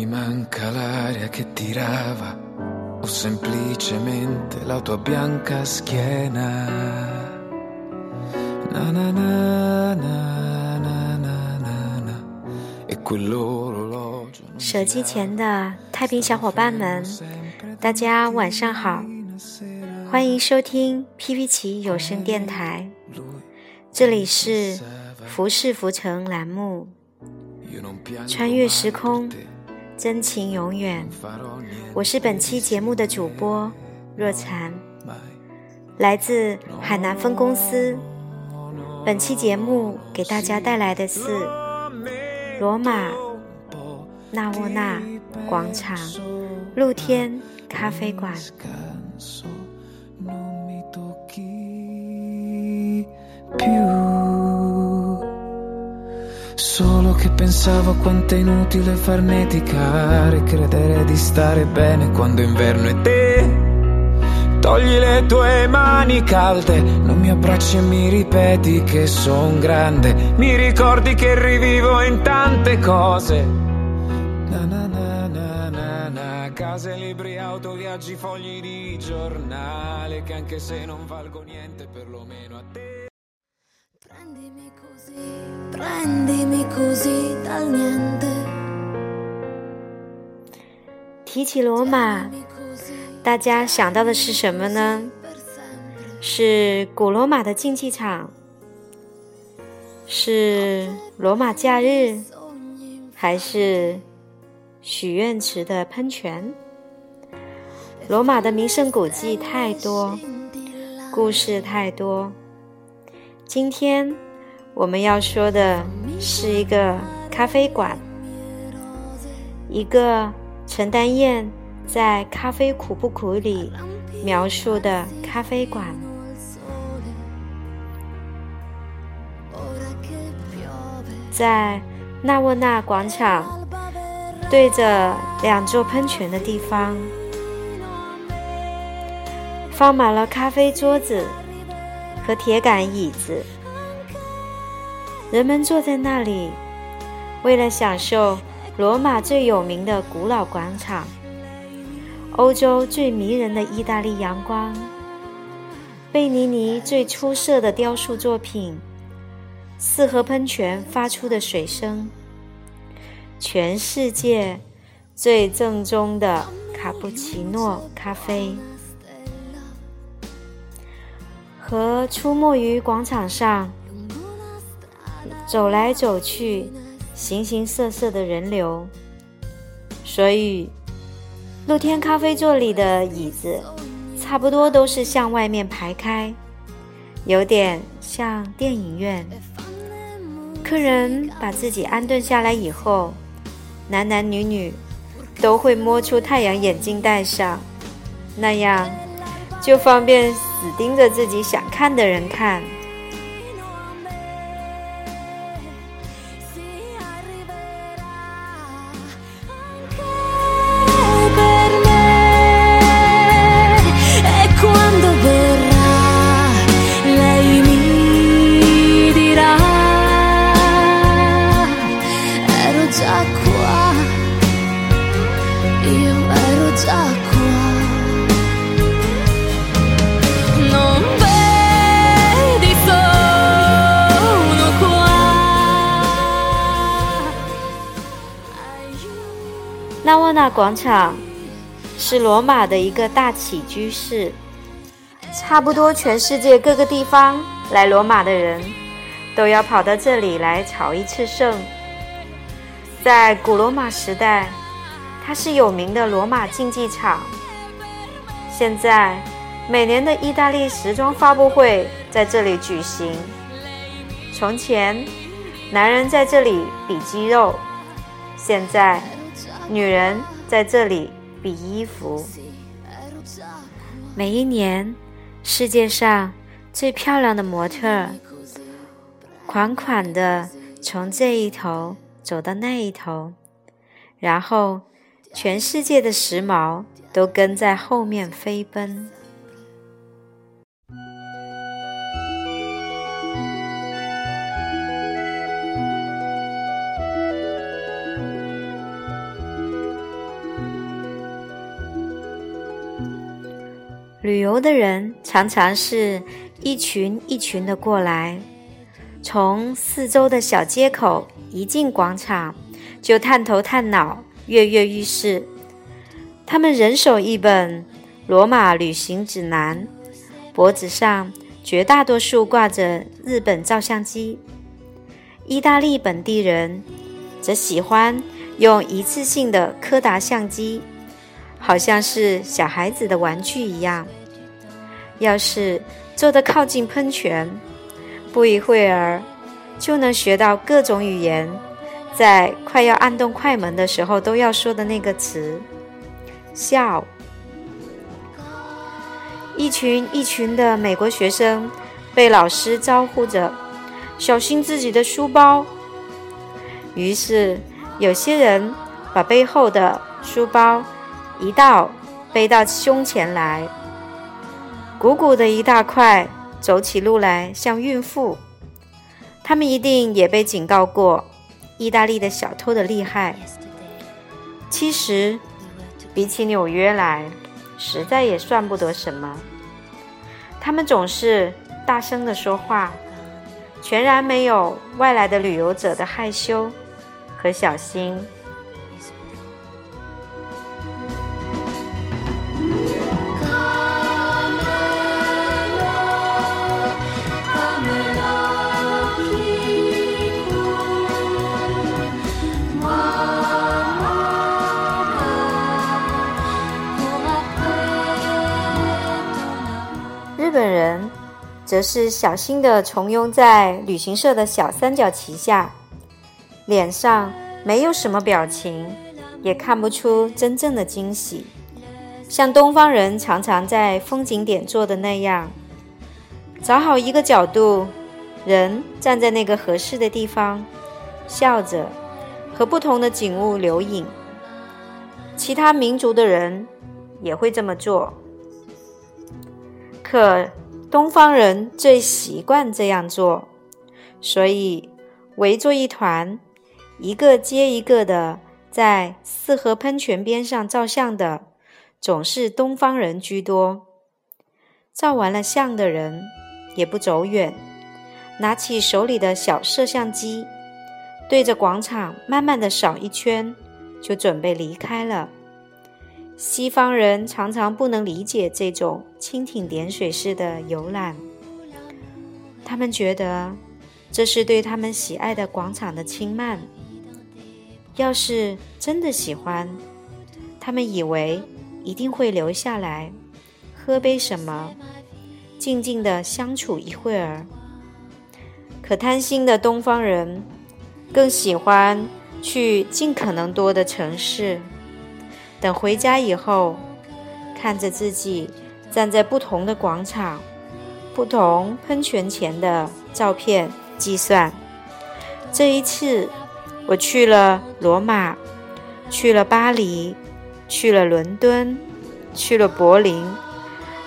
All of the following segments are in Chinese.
mi manca l'aria che tirava o semplicemente la tua bianca schiena. Na na na na na na na na e quell'orologio. 手机前的太平小伙伴们，大家晚上好，欢迎收听 PP 奇有声电台，这里是浮世浮城栏目，穿越时空，真情永远。我是本期节目的主播若禅，来自海南分公司。本期节目给大家带来的是罗马纳沃纳广场露天咖啡馆。Che pensavo quanto è inutile farneticare, credere di stare bene quando inverno è te. Togli le tue mani calde, non mi abbracci e mi ripeti che son grande, mi ricordi che rivivo in tante cose. Na na na na na na, case, libri, auto, viaggi, fogli di giornale, che anche se non valgo niente, perlomeno a te. Prendimi così, 提起罗马，大家想到的是什么呢？是古罗马的竞技场，是罗马假日，还是许愿池的喷泉？罗马的名胜古迹太多，故事太多。今天我们要说的是一个咖啡馆，一个陈丹燕。在《咖啡苦不苦》里描述的咖啡馆，在纳沃纳广场对着两座喷泉的地方，放满了咖啡桌子和铁杆椅子，人们坐在那里，为了享受罗马最有名的古老广场。欧洲最迷人的意大利阳光，贝尼尼最出色的雕塑作品，四合喷泉发出的水声，全世界最正宗的卡布奇诺咖啡，和出没于广场上走来走去、形形色色的人流，所以。露天咖啡座里的椅子，差不多都是向外面排开，有点像电影院。客人把自己安顿下来以后，男男女女都会摸出太阳眼镜戴上，那样就方便死盯着自己想看的人看。广场是罗马的一个大起居室，差不多全世界各个地方来罗马的人都要跑到这里来朝一次圣。在古罗马时代，它是有名的罗马竞技场。现在，每年的意大利时装发布会在这里举行。从前，男人在这里比肌肉，现在。女人在这里比衣服。每一年，世界上最漂亮的模特，款款的从这一头走到那一头，然后全世界的时髦都跟在后面飞奔。旅游的人常常是一群一群的过来，从四周的小街口一进广场，就探头探脑、跃跃欲试。他们人手一本《罗马旅行指南》，脖子上绝大多数挂着日本照相机。意大利本地人则喜欢用一次性的柯达相机。好像是小孩子的玩具一样。要是坐得靠近喷泉，不一会儿就能学到各种语言，在快要按动快门的时候都要说的那个词“笑”。一群一群的美国学生被老师招呼着，小心自己的书包。于是有些人把背后的书包。一道背到胸前来，鼓鼓的一大块，走起路来像孕妇。他们一定也被警告过，意大利的小偷的厉害。其实，比起纽约来，实在也算不得什么。他们总是大声的说话，全然没有外来的旅游者的害羞和小心。则是小心地从拥在旅行社的小三角旗下，脸上没有什么表情，也看不出真正的惊喜，像东方人常常在风景点做的那样，找好一个角度，人站在那个合适的地方，笑着和不同的景物留影。其他民族的人也会这么做。可东方人最习惯这样做，所以围坐一团，一个接一个的在四合喷泉边上照相的，总是东方人居多。照完了相的人也不走远，拿起手里的小摄像机，对着广场慢慢的扫一圈，就准备离开了。西方人常常不能理解这种蜻蜓点水式的游览，他们觉得这是对他们喜爱的广场的轻慢。要是真的喜欢，他们以为一定会留下来，喝杯什么，静静的相处一会儿。可贪心的东方人更喜欢去尽可能多的城市。等回家以后，看着自己站在不同的广场、不同喷泉前的照片，计算：这一次我去了罗马，去了巴黎，去了伦敦，去了柏林，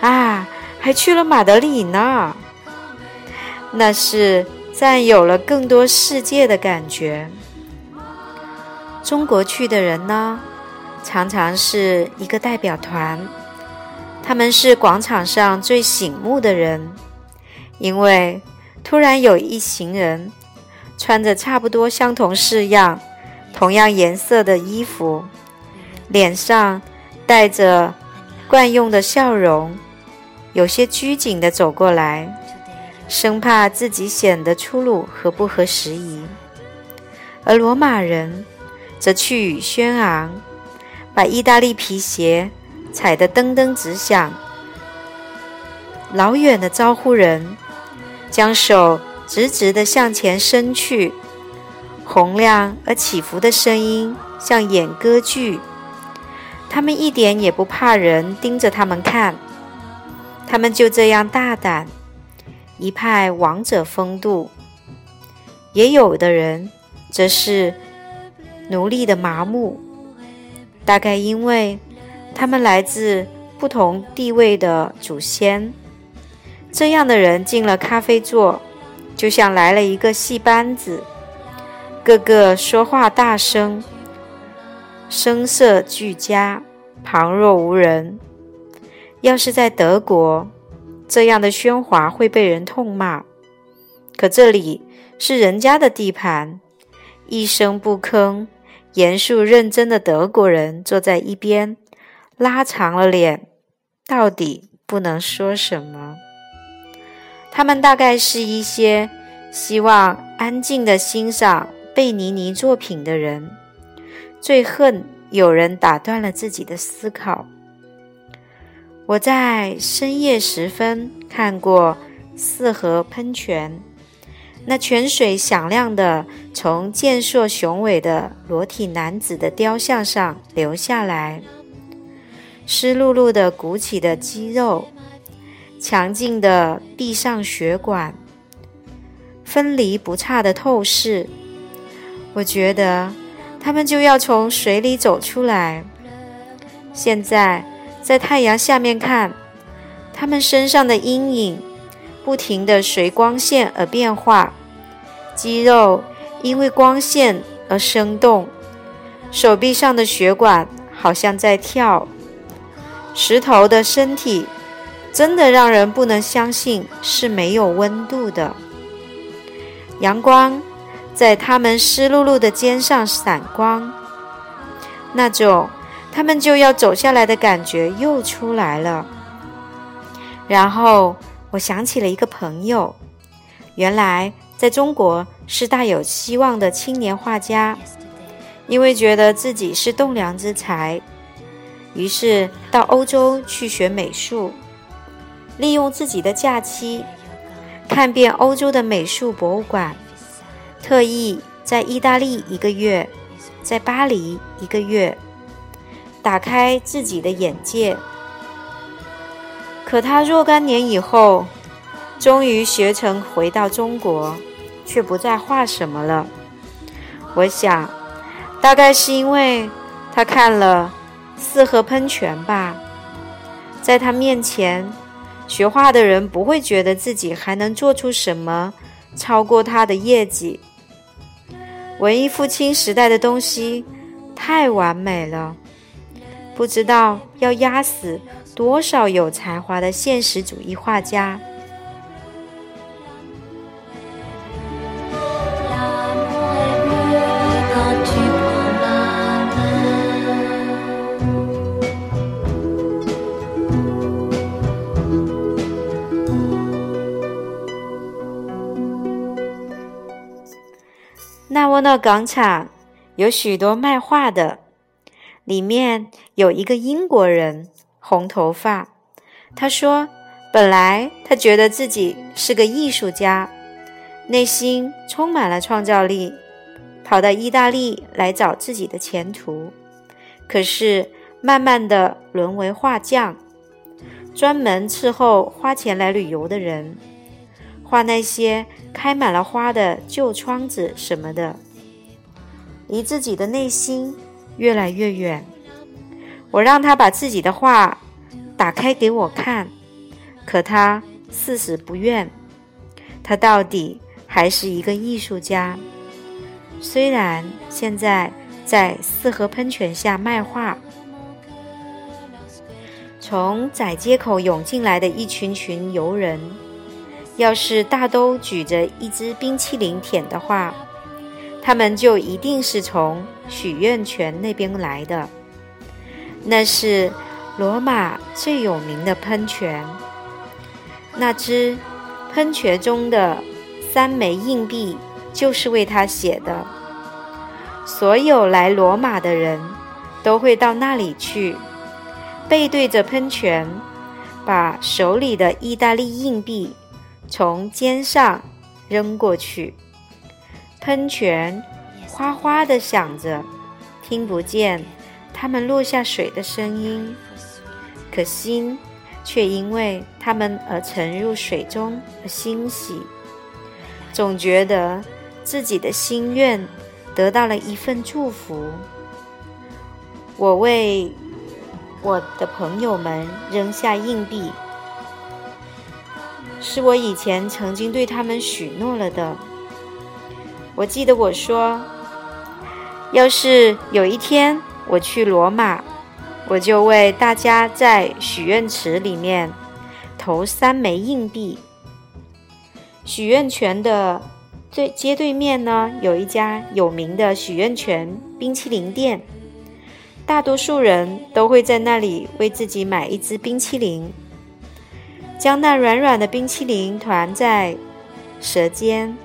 啊，还去了马德里呢。那是占有了更多世界的感觉。中国去的人呢？常常是一个代表团，他们是广场上最醒目的人，因为突然有一行人穿着差不多相同式样、同样颜色的衣服，脸上带着惯用的笑容，有些拘谨地走过来，生怕自己显得粗鲁和不合时宜，而罗马人则气宇轩昂。把意大利皮鞋踩得噔噔直响，老远的招呼人，将手直直地向前伸去，洪亮而起伏的声音像演歌剧。他们一点也不怕人盯着他们看，他们就这样大胆，一派王者风度。也有的人则是奴隶的麻木。大概因为他们来自不同地位的祖先，这样的人进了咖啡座，就像来了一个戏班子，个个说话大声，声色俱佳，旁若无人。要是在德国，这样的喧哗会被人痛骂。可这里是人家的地盘，一声不吭、严肃认真的德国人坐在一边，拉长了脸，到底不能说什么。他们大概是一些希望安静的欣赏贝尼尼作品的人，最恨有人打断了自己的思考。我在深夜时分看过四河喷泉，那泉水响亮的从健硕雄伟的裸体男子的雕像上流下来，湿漉漉的鼓起的肌肉。强劲的地上血管，分离不差的透视，我觉得他们就要从水里走出来。现在在太阳下面看，他们身上的阴影不停地随光线而变化，肌肉因为光线而生动，手臂上的血管好像在跳，石头的身体。真的让人不能相信是没有温度的。阳光在他们湿漉漉的肩上闪光，那种他们就要走下来的感觉又出来了。然后我想起了一个朋友，原来在中国是大有希望的青年画家，因为觉得自己是栋梁之才，于是到欧洲去学美术。利用自己的假期，看遍欧洲的美术博物馆，特意在意大利一个月，在巴黎一个月，打开自己的眼界。可他若干年以后，终于学成回到中国，却不再画什么了。我想，大概是因为他看了四合喷泉吧，在他面前。学画的人不会觉得自己还能做出什么超过他的业绩。文艺复兴时代的东西太完美了，不知道要压死多少有才华的现实主义画家。纳沃诺广场有许多卖画的，里面有一个英国人，红头发。他说：“本来他觉得自己是个艺术家，内心充满了创造力，跑到意大利来找自己的前途。可是慢慢的沦为画匠，专门伺候花钱来旅游的人。”画那些开满了花的旧窗子什么的，离自己的内心越来越远。我让他把自己的画打开给我看，可他誓死不愿。他到底还是一个艺术家，虽然现在在四合喷泉下卖画。从窄街口涌进来的一群群游人。要是大都举着一支冰淇淋舔的话，他们就一定是从许愿泉那边来的。那是罗马最有名的喷泉。那只喷泉中的三枚硬币就是为他写的。所有来罗马的人都会到那里去，背对着喷泉，把手里的意大利硬币。从肩上扔过去，喷泉哗哗地响着，听不见它们落下水的声音，可心却因为它们而沉入水中而欣喜，总觉得自己的心愿得到了一份祝福。我为我的朋友们扔下硬币。是我以前曾经对他们许诺了的。我记得我说，要是有一天我去罗马，我就为大家在许愿池里面投三枚硬币。许愿泉的对街对面呢，有一家有名的许愿泉冰淇淋店，大多数人都会在那里为自己买一支冰淇淋，将那软软的冰淇淋团在舌尖，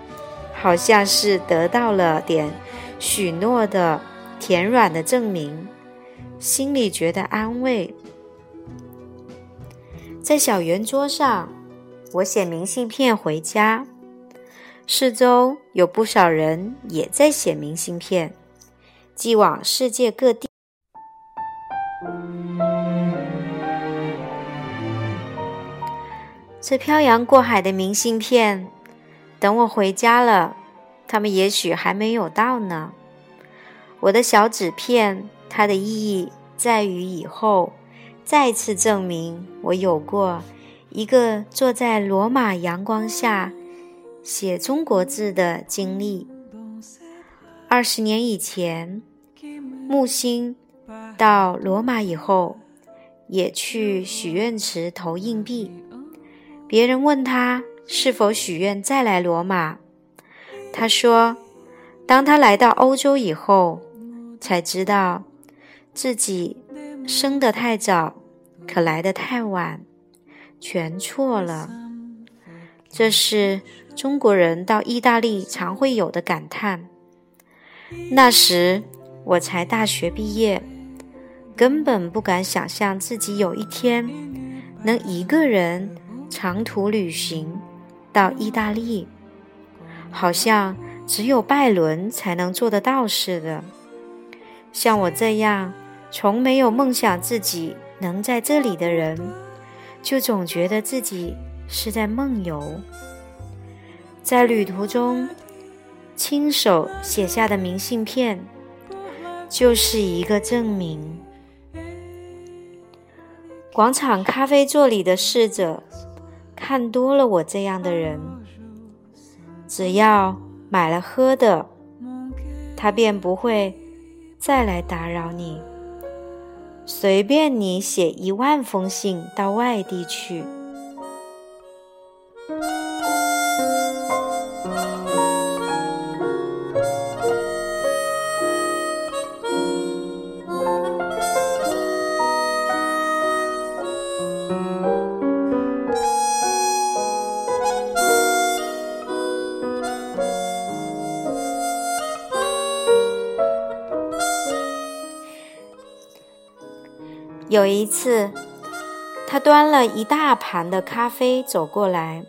好像是得到了点许诺的甜软的证明。心里觉得安慰，在小圆桌上，我写明信片回家。四周有不少人也在写明信片，寄往世界各地。这漂洋过海的明信片，等我回家了，他们也许还没有到呢。我的小纸片。它的意义在于以后再次证明我有过一个坐在罗马阳光下写中国字的经历。二十年以前，木星到罗马以后，也去许愿池投硬币。别人问他是否许愿再来罗马，他说：“当他来到欧洲以后，才知道。”自己生得太早，可来得太晚，全错了。这是中国人到意大利常会有的感叹。那时我才大学毕业，根本不敢想象自己有一天能一个人长途旅行到意大利，好像只有拜伦才能做得到似的。像我这样。从没有梦想自己能在这里的人，就总觉得自己是在梦游。在旅途中，亲手写下的明信片，就是一个证明。广场咖啡座里的侍者，看多了我这样的人，只要买了喝的，他便不会再来打扰你。随便你写一万封信到外地去。有一次，他端了一大盘的咖啡走过来，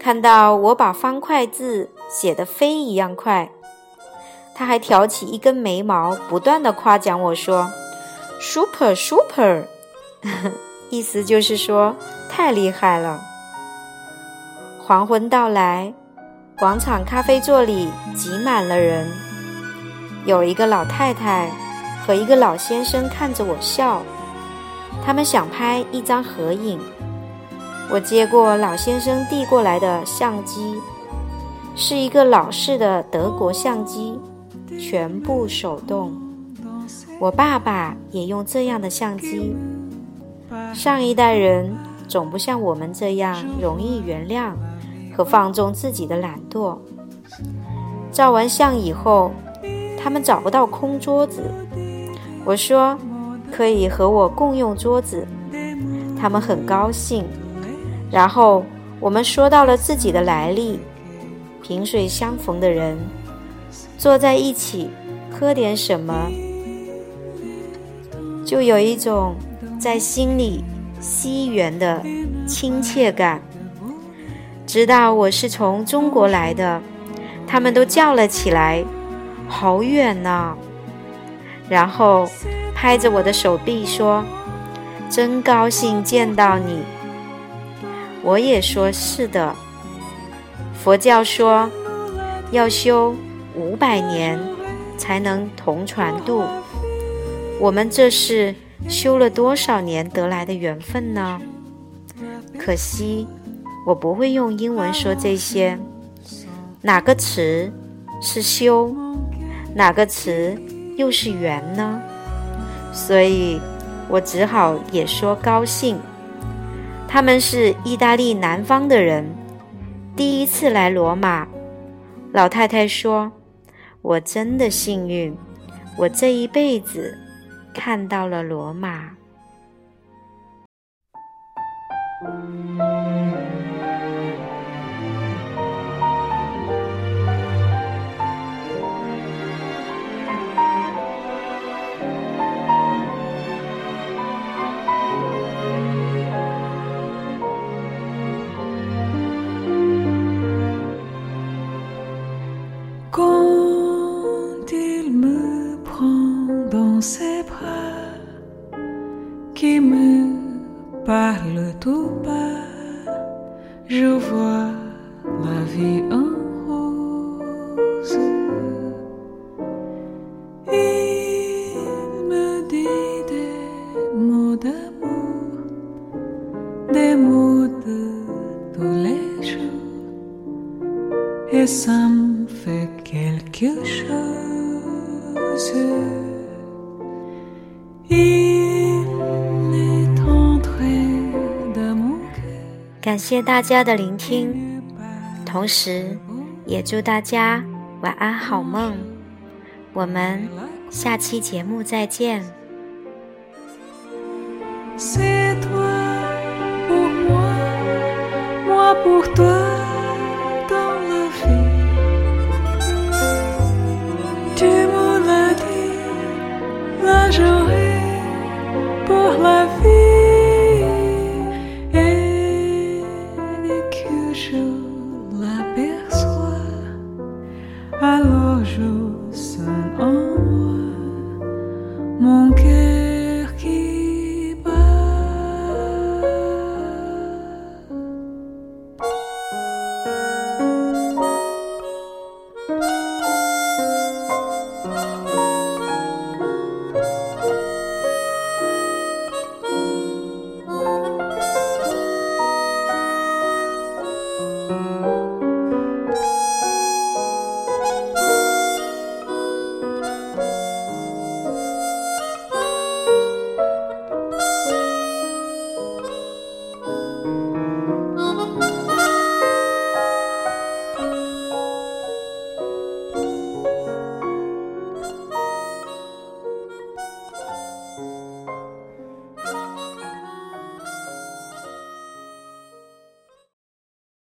看到我把方块字写得飞一样快，他还挑起一根眉毛，不断的夸奖我说：“super super”，意思就是说太厉害了。黄昏到来，广场咖啡座里挤满了人，有一个老太太和一个老先生看着我笑。他们想拍一张合影，我接过老先生递过来的相机，是一个老式的德国相机，全部手动。我爸爸也用这样的相机。上一代人总不像我们这样容易原谅和放纵自己的懒惰。照完相以后，他们找不到空桌子。我说。可以和我共用桌子，他们很高兴。然后我们说到了自己的来历，萍水相逢的人坐在一起喝点什么，就有一种在心里惜缘的亲切感。知道我是从中国来的，他们都叫了起来：“好远呐！”然后。拍着我的手臂说：“真高兴见到你。”我也说是的。佛教说要修五百年才能同船渡，我们这是修了多少年得来的缘分呢？可惜我不会用英文说这些，哪个词是修，哪个词又是缘呢？所以，我只好也说高兴。他们是意大利南方的人，第一次来罗马。老太太说：“我真的幸运，我这一辈子看到了罗马。” ses bras qui me parle tout bas, je vois. 谢大家的聆听，同时也祝大家晚安好梦。我们下期节目再见。